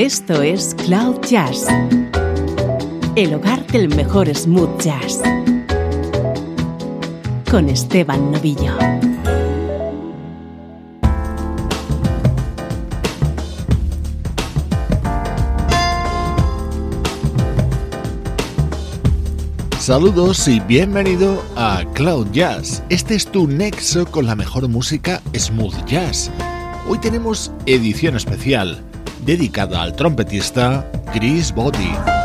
Esto es Cloud Jazz, el hogar del mejor smooth jazz, con Esteban Novillo. Saludos y bienvenido a Cloud Jazz. Este es tu nexo con la mejor música smooth jazz. Hoy tenemos edición especial dedicada al trompetista Chris Botti.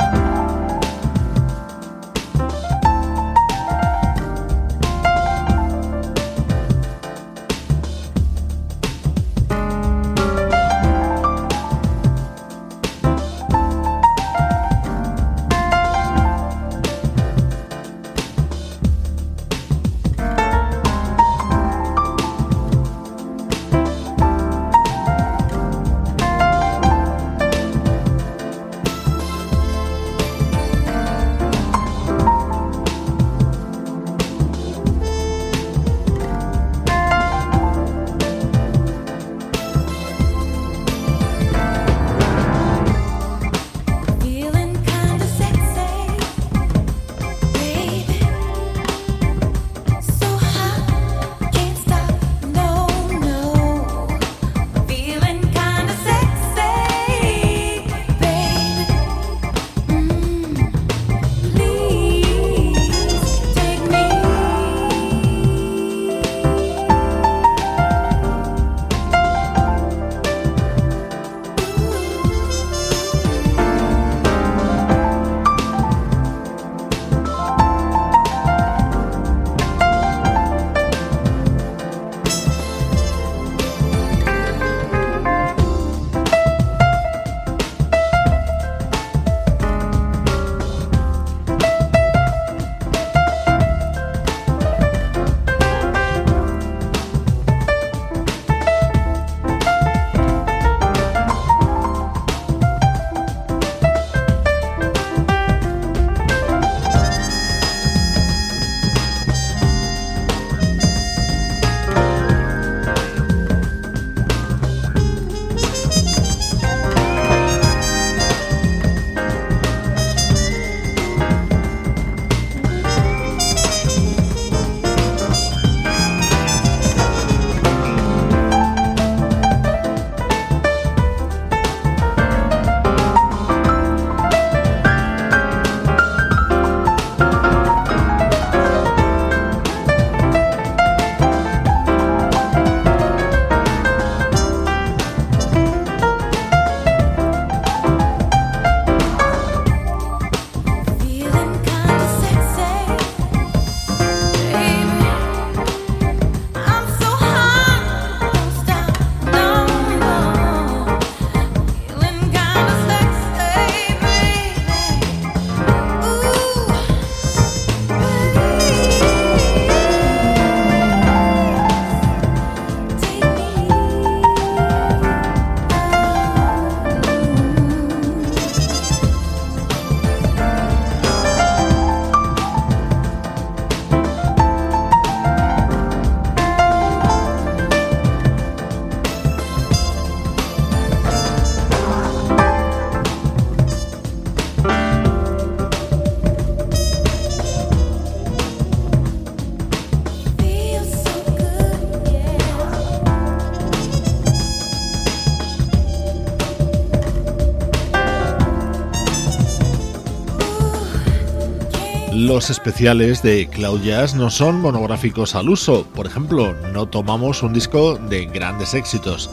Los especiales de Cloud Jazz no son monográficos al uso. Por ejemplo, no tomamos un disco de grandes éxitos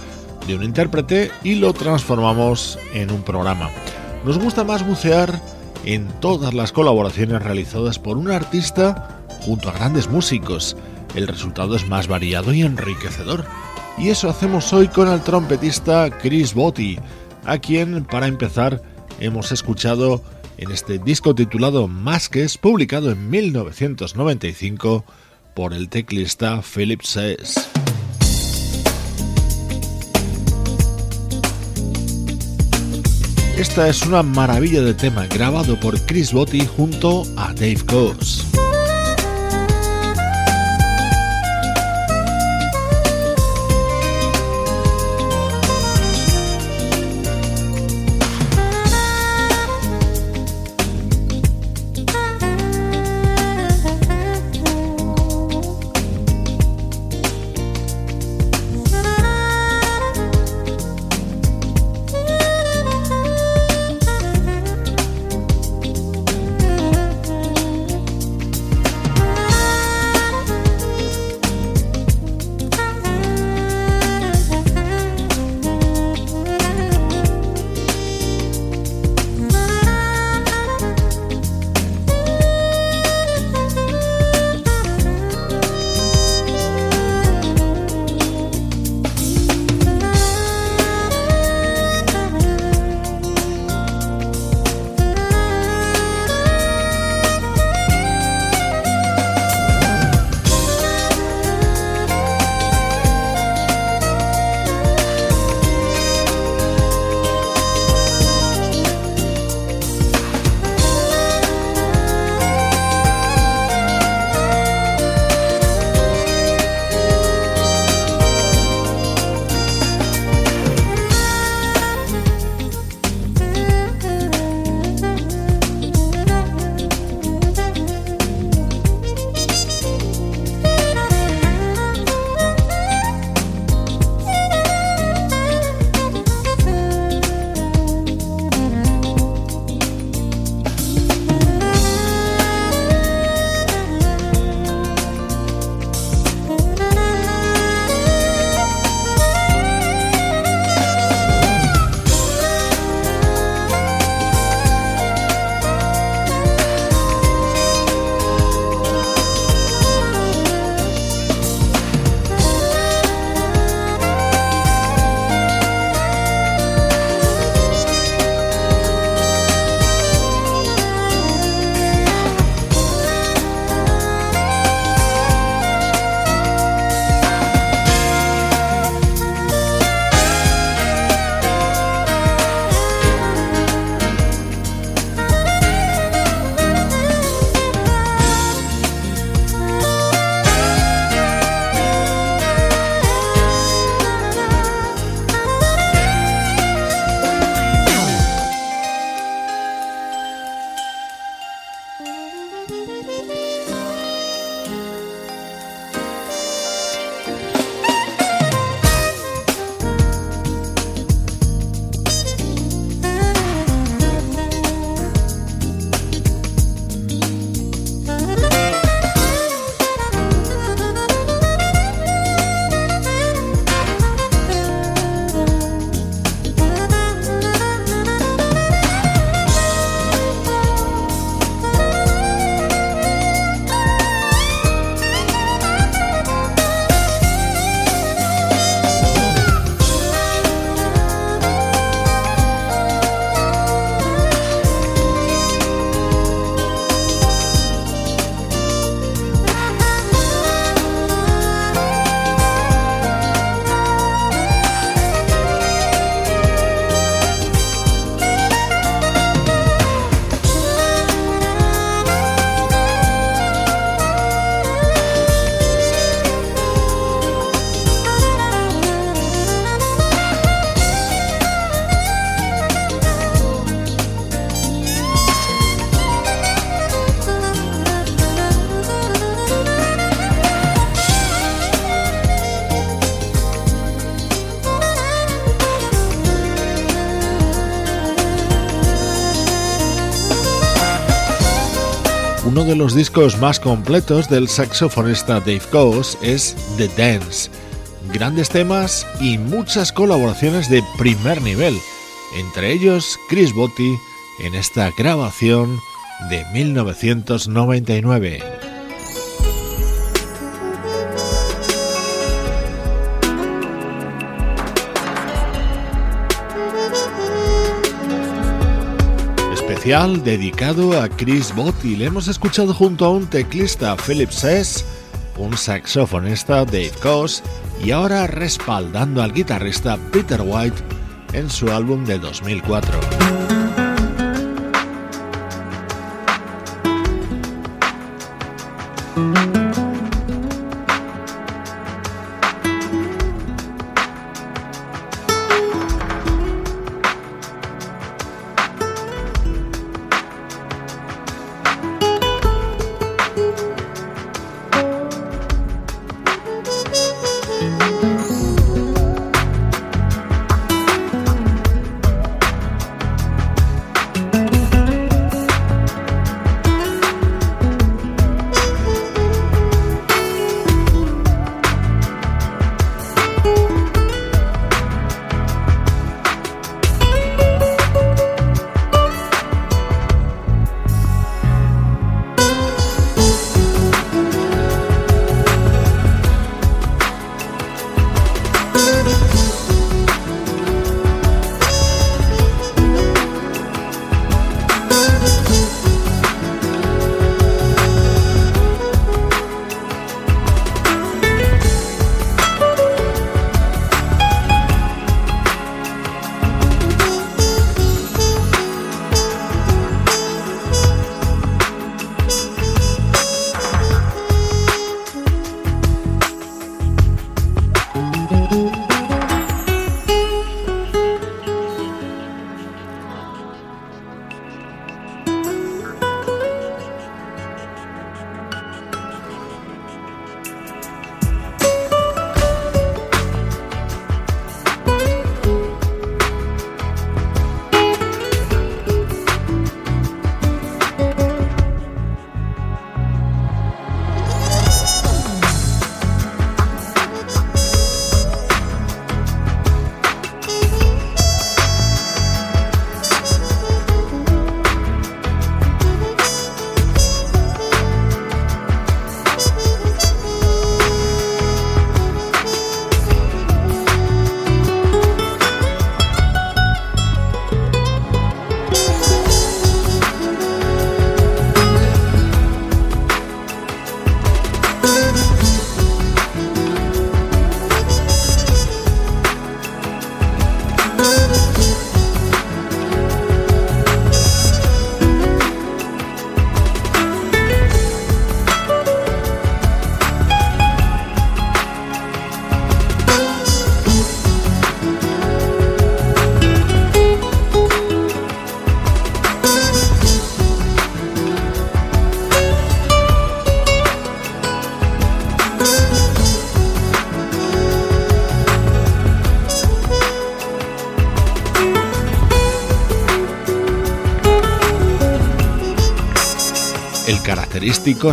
de un intérprete y lo transformamos en un programa. Nos gusta más bucear en todas las colaboraciones realizadas por un artista junto a grandes músicos. El resultado es más variado y enriquecedor. Y eso hacemos hoy con el trompetista Chris Botti, a quien, para empezar, hemos escuchado en este disco titulado Masques, publicado en 1995 por el teclista Philip Sess. Esta es una maravilla de tema grabado por Chris Botti junto a Dave Coase. Uno de los discos más completos del saxofonista Dave Coase es The Dance. Grandes temas y muchas colaboraciones de primer nivel, entre ellos Chris Botti en esta grabación de 1999. Dedicado a Chris Botti. Le hemos escuchado junto a un teclista Philip Sess, un saxofonista Dave Coase y ahora respaldando al guitarrista Peter White en su álbum de 2004.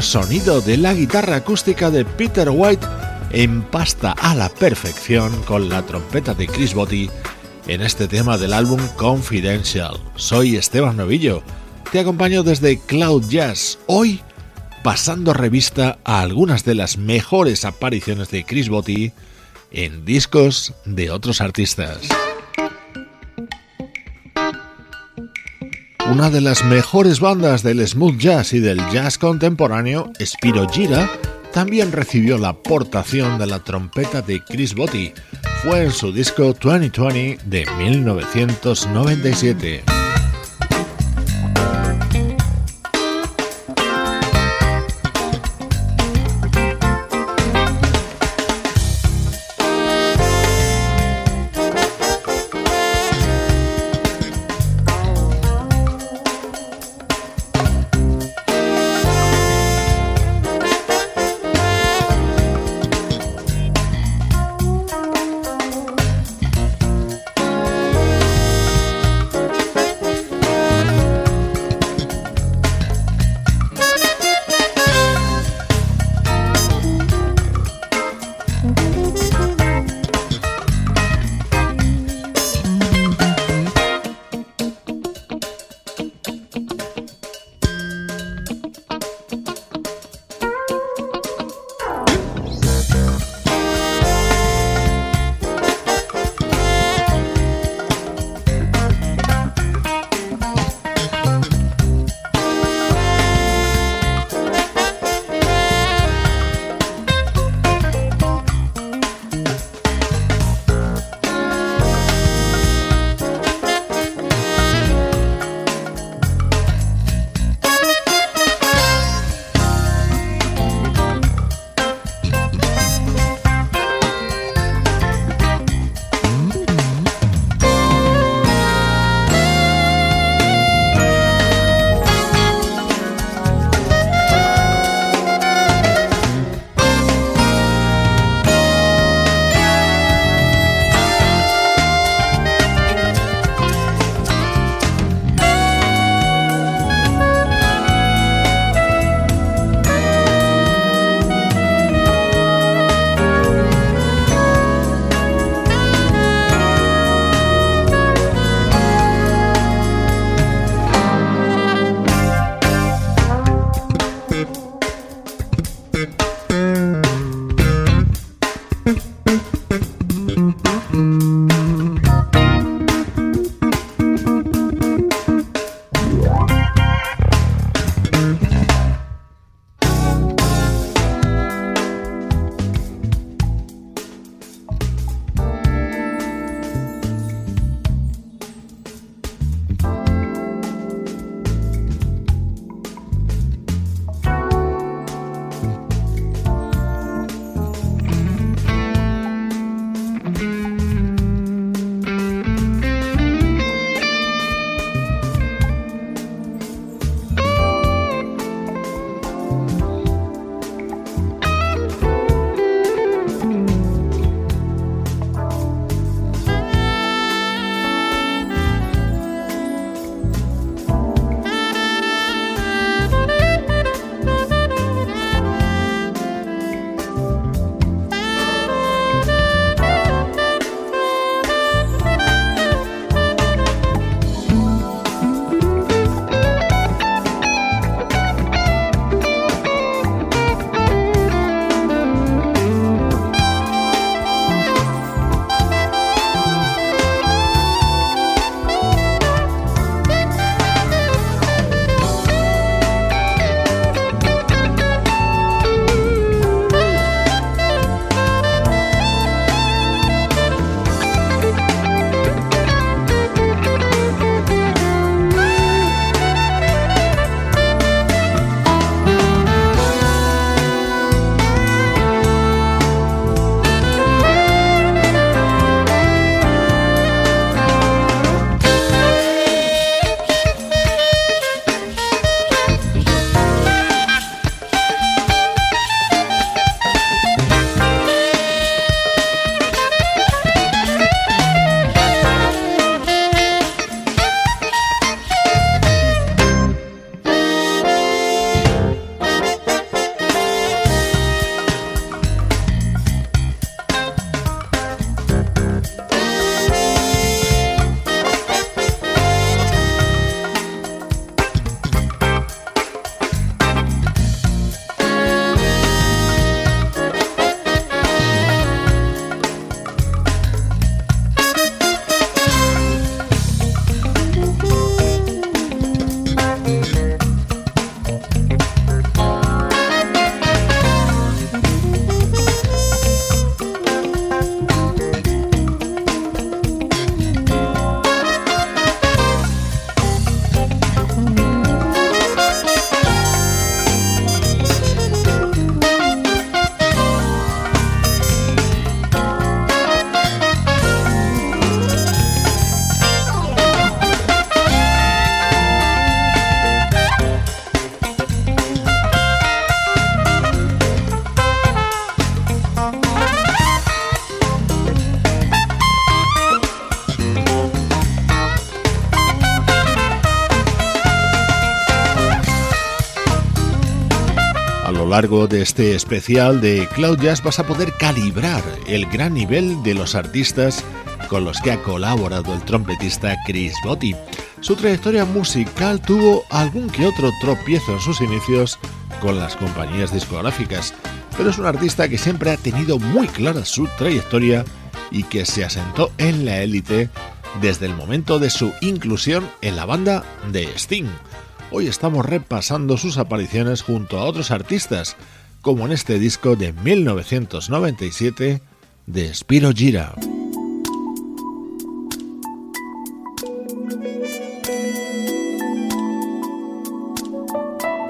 Sonido de la guitarra acústica de Peter White empasta a la perfección con la trompeta de Chris Botti en este tema del álbum Confidential. Soy Esteban Novillo, te acompaño desde Cloud Jazz, hoy pasando revista a algunas de las mejores apariciones de Chris Botti en discos de otros artistas. Una de las mejores bandas del smooth jazz y del jazz contemporáneo, Spiro Gira, también recibió la aportación de la trompeta de Chris Botti. Fue en su disco 2020 de 1997. Largo de este especial de Cloud Jazz vas a poder calibrar el gran nivel de los artistas con los que ha colaborado el trompetista Chris Botti. Su trayectoria musical tuvo algún que otro tropiezo en sus inicios con las compañías discográficas, pero es un artista que siempre ha tenido muy clara su trayectoria y que se asentó en la élite desde el momento de su inclusión en la banda de Sting. Hoy estamos repasando sus apariciones junto a otros artistas, como en este disco de 1997 de Spiro Gira.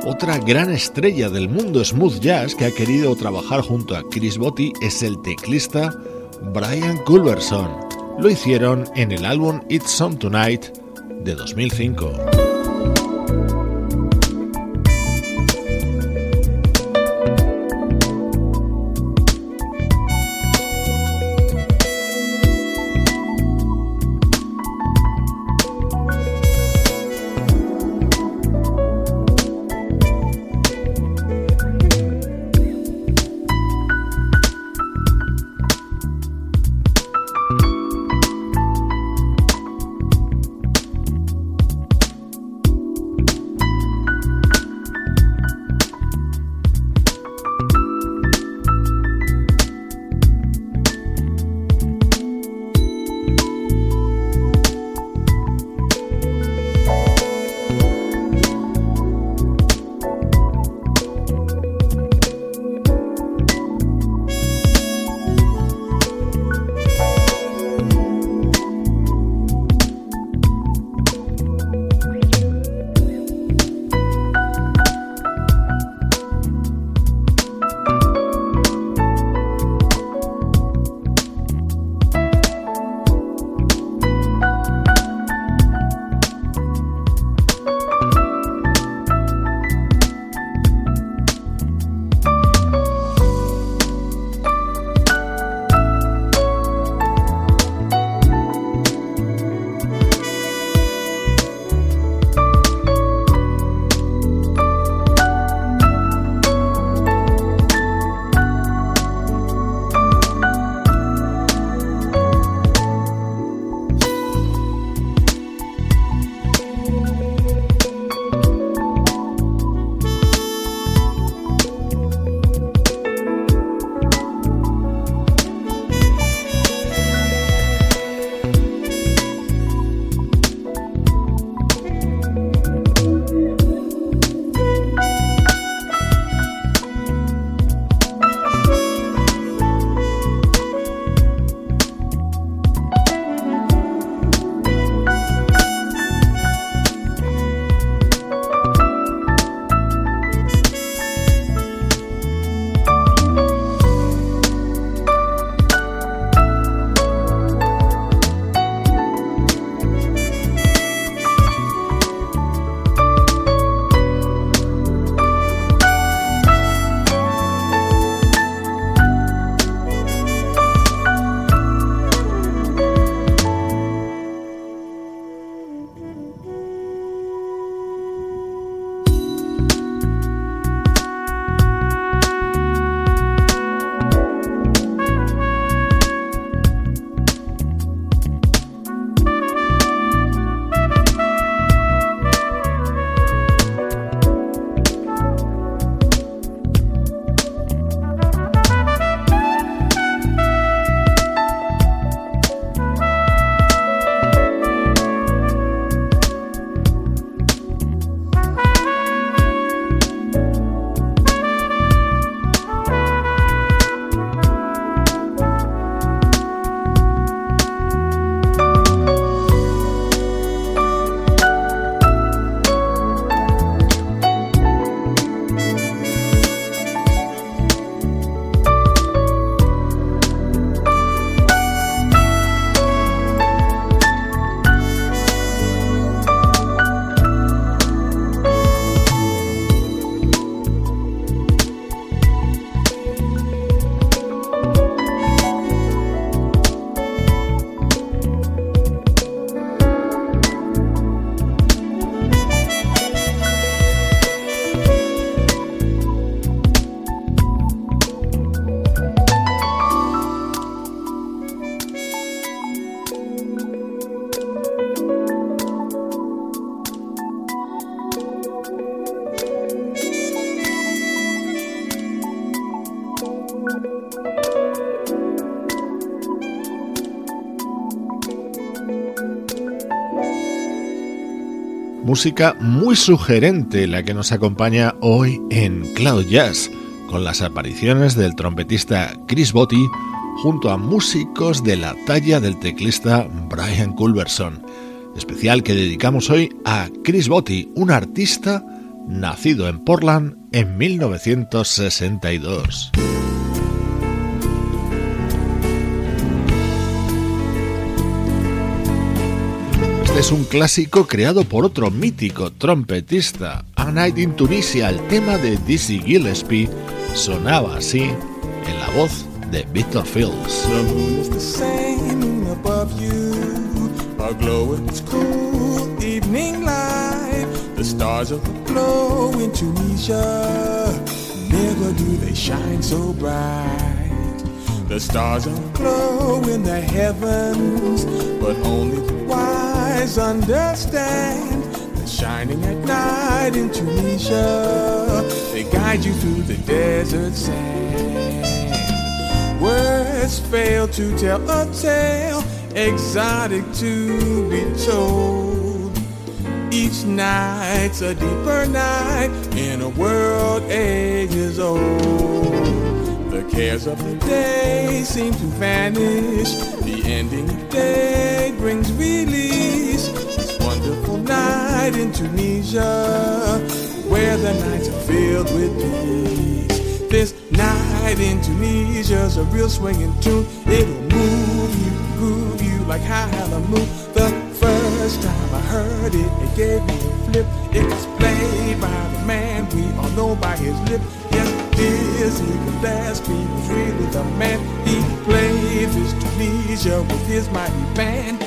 Otra gran estrella del mundo smooth jazz que ha querido trabajar junto a Chris Botti es el teclista Brian Culverson. Lo hicieron en el álbum It's On Tonight de 2005. Música muy sugerente la que nos acompaña hoy en Cloud Jazz, con las apariciones del trompetista Chris Botti junto a músicos de la talla del teclista Brian Culberson. Especial que dedicamos hoy a Chris Botti, un artista nacido en Portland en 1962. Es un clásico creado por otro mítico trompetista, A Night in Tunisia. El tema de Dizzy Gillespie sonaba así en la voz de Victor Fields. The stars of the glow in Tunisia, never do they shine so bright. The stars are glow in the heavens, but only the wise understand that shining at night in Tunisia, they guide you through the desert sand. Words fail to tell a tale exotic to be told. Each night's a deeper night in a world ages old. The cares of the day seem to vanish. The ending of day brings This wonderful night in Tunisia, where the nights are filled with peace. This night in Tunisia's a real swinging tune. It'll move you, groove you like high hallelujah. The first time I heard it, it gave me a flip. It was played by the man we all know by his lip. Yes, Dizzy Gillespie was really the man. He played his Tunisia with his mighty band.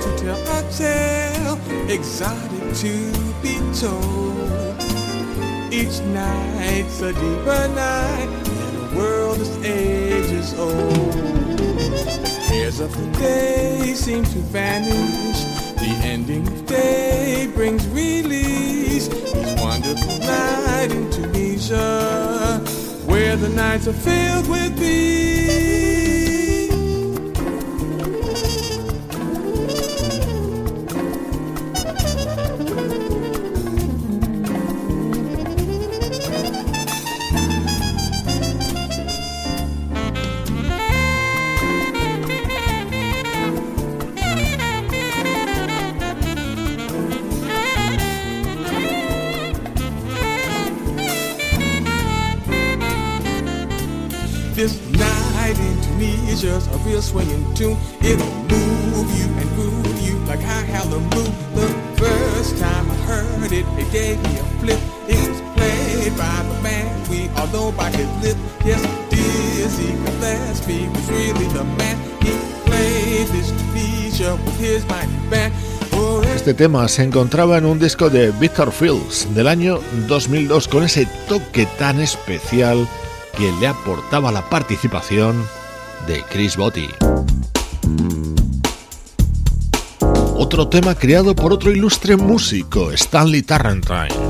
To tell a tale exotic to be told. Each night's a deeper night, and the world is ages old. Cares of the day seem to vanish. The ending of day brings release. Each wonderful night in Tunisia, where the nights are filled with peace. Tunisia's a real swinging tune. It'll move you and groove you like high hallelujah. The first time I heard it, it gave me a flip. It was played by the man we all know by his lip. Yes, Dizzy Gillespie was really the man. He played this Tunisia with his mighty band. Este tema se encontraba en un disco de Victor Fields del año 2002 con ese toque tan especial que le aportaba la participación Chris Botti. Otro tema creado por otro ilustre músico, Stanley Tarrantine.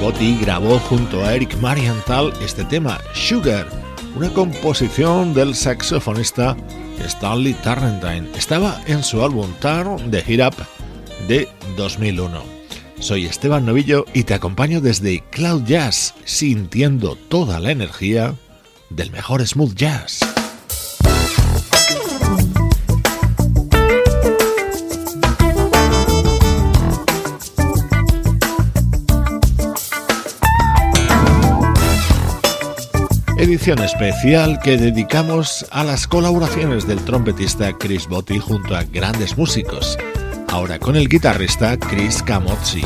Botti grabó junto a Eric Marienthal este tema, Sugar, una composición del saxofonista Stanley Turrentine. Estaba en su álbum Turn de Hit Up de 2001. Soy Esteban Novillo y te acompaño desde Cloud Jazz, sintiendo toda la energía del mejor smooth jazz. Edición especial que dedicamos a las colaboraciones del trompetista Chris Botti junto a grandes músicos, ahora con el guitarrista Chris Camozzi.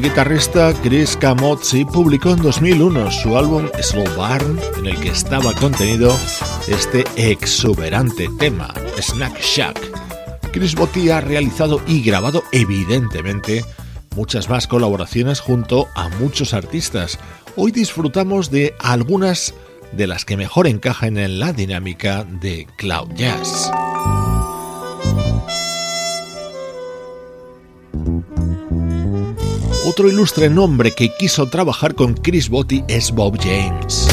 El guitarrista Chris Camozzi publicó en 2001 su álbum Slow Barn, en el que estaba contenido este exuberante tema, Snack Shack. Chris Botti ha realizado y grabado evidentemente muchas más colaboraciones junto a muchos artistas. Hoy disfrutamos de algunas de las que mejor encajan en la dinámica de Cloud Jazz. Otro ilustre nombre que quiso trabajar con Chris Botti es Bob James.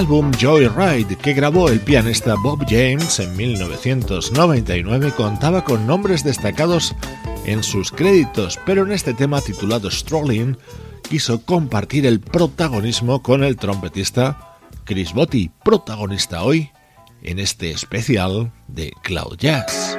Álbum Joyride que grabó el pianista Bob James en 1999 contaba con nombres destacados en sus créditos, pero en este tema titulado Strolling quiso compartir el protagonismo con el trompetista Chris Botti, protagonista hoy en este especial de Cloud Jazz.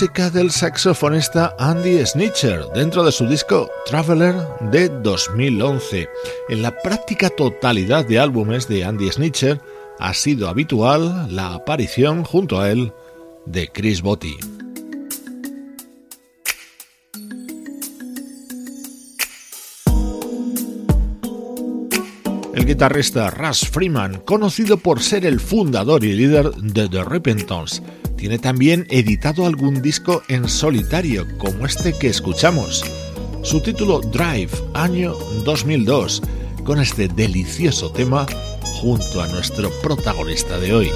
Música del saxofonista Andy Snitcher dentro de su disco Traveler de 2011. En la práctica totalidad de álbumes de Andy Snitcher ha sido habitual la aparición junto a él de Chris Botti. El guitarrista Russ Freeman, conocido por ser el fundador y líder de The Repentance, tiene también editado algún disco en solitario, como este que escuchamos. Su título Drive, año 2002, con este delicioso tema junto a nuestro protagonista de hoy.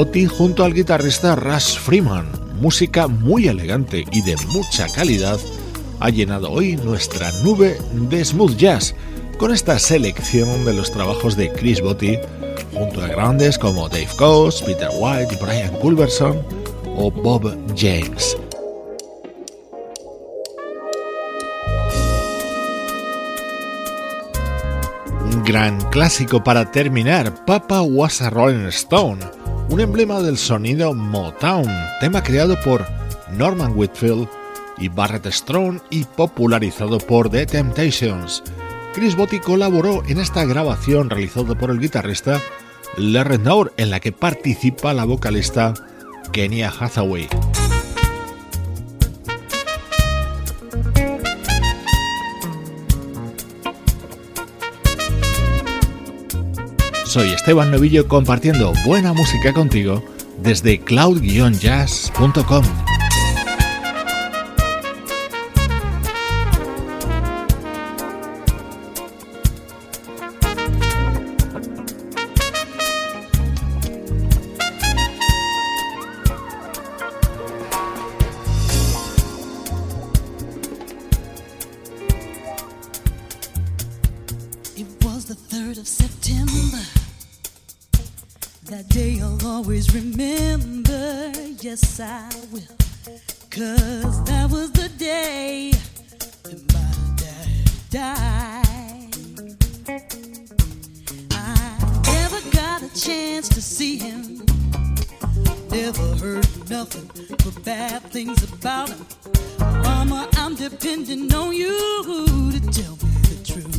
Botti junto al guitarrista Russ Freeman. Música muy elegante y de mucha calidad ha llenado hoy nuestra nube de smooth jazz con esta selección de los trabajos de Chris Botti junto a grandes como Dave Coase, Peter White, Brian Culberson o Bob James. Un gran clásico para terminar, Papa Was a Rolling Stone un emblema del sonido Motown, tema creado por Norman Whitfield y Barrett Strong y popularizado por The Temptations. Chris Botti colaboró en esta grabación realizada por el guitarrista Let It en la que participa la vocalista Kenya Hathaway. Soy Esteban Novillo compartiendo buena música contigo desde cloud-jazz.com. always remember, yes, I will. Cause that was the day that my dad died. I never got a chance to see him. Never heard nothing but bad things about him. Mama, I'm depending on you to tell me the truth.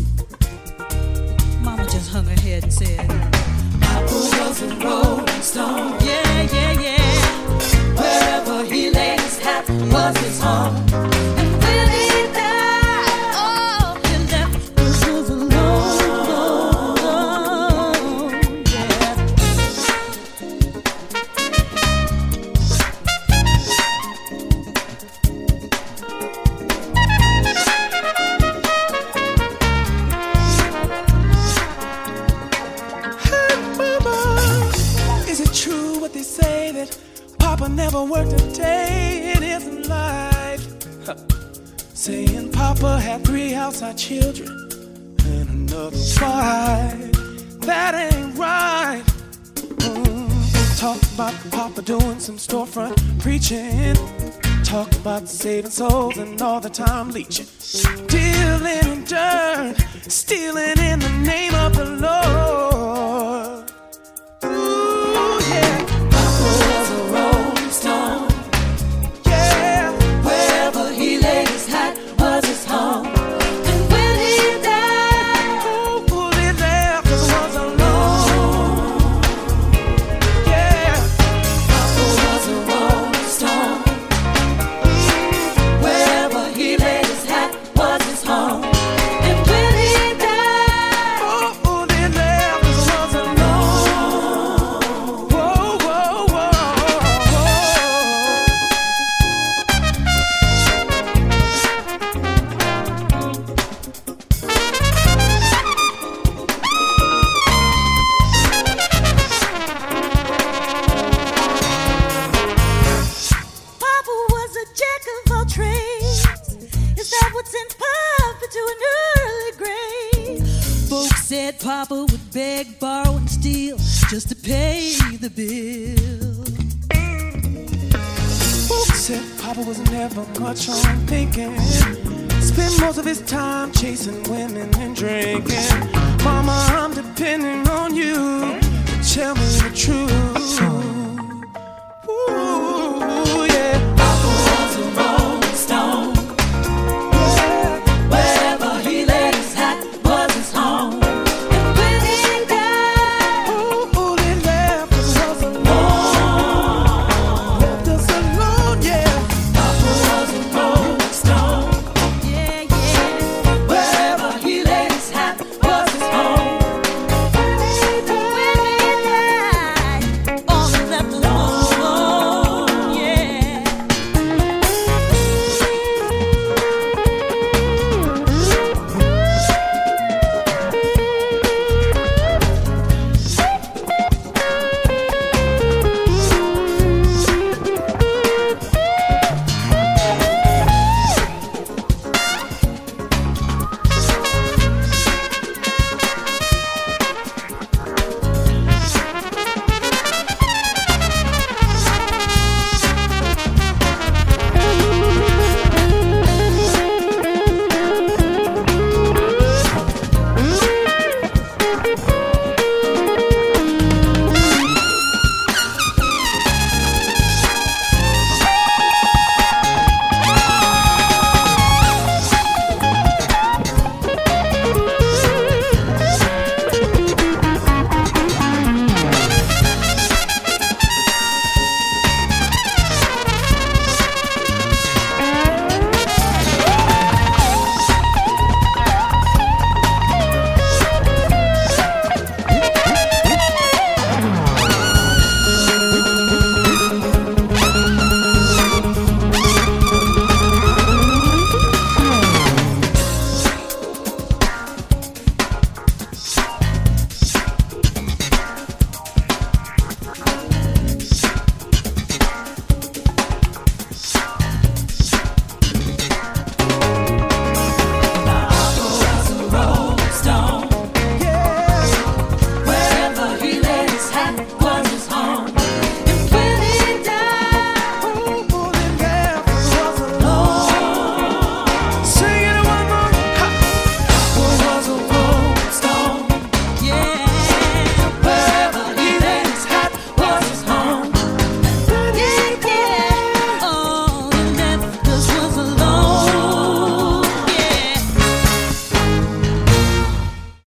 Mama just hung her head and said, wherever he laid his hat was his home. Saving souls and all the time leeching. Dealing in dirt, stealing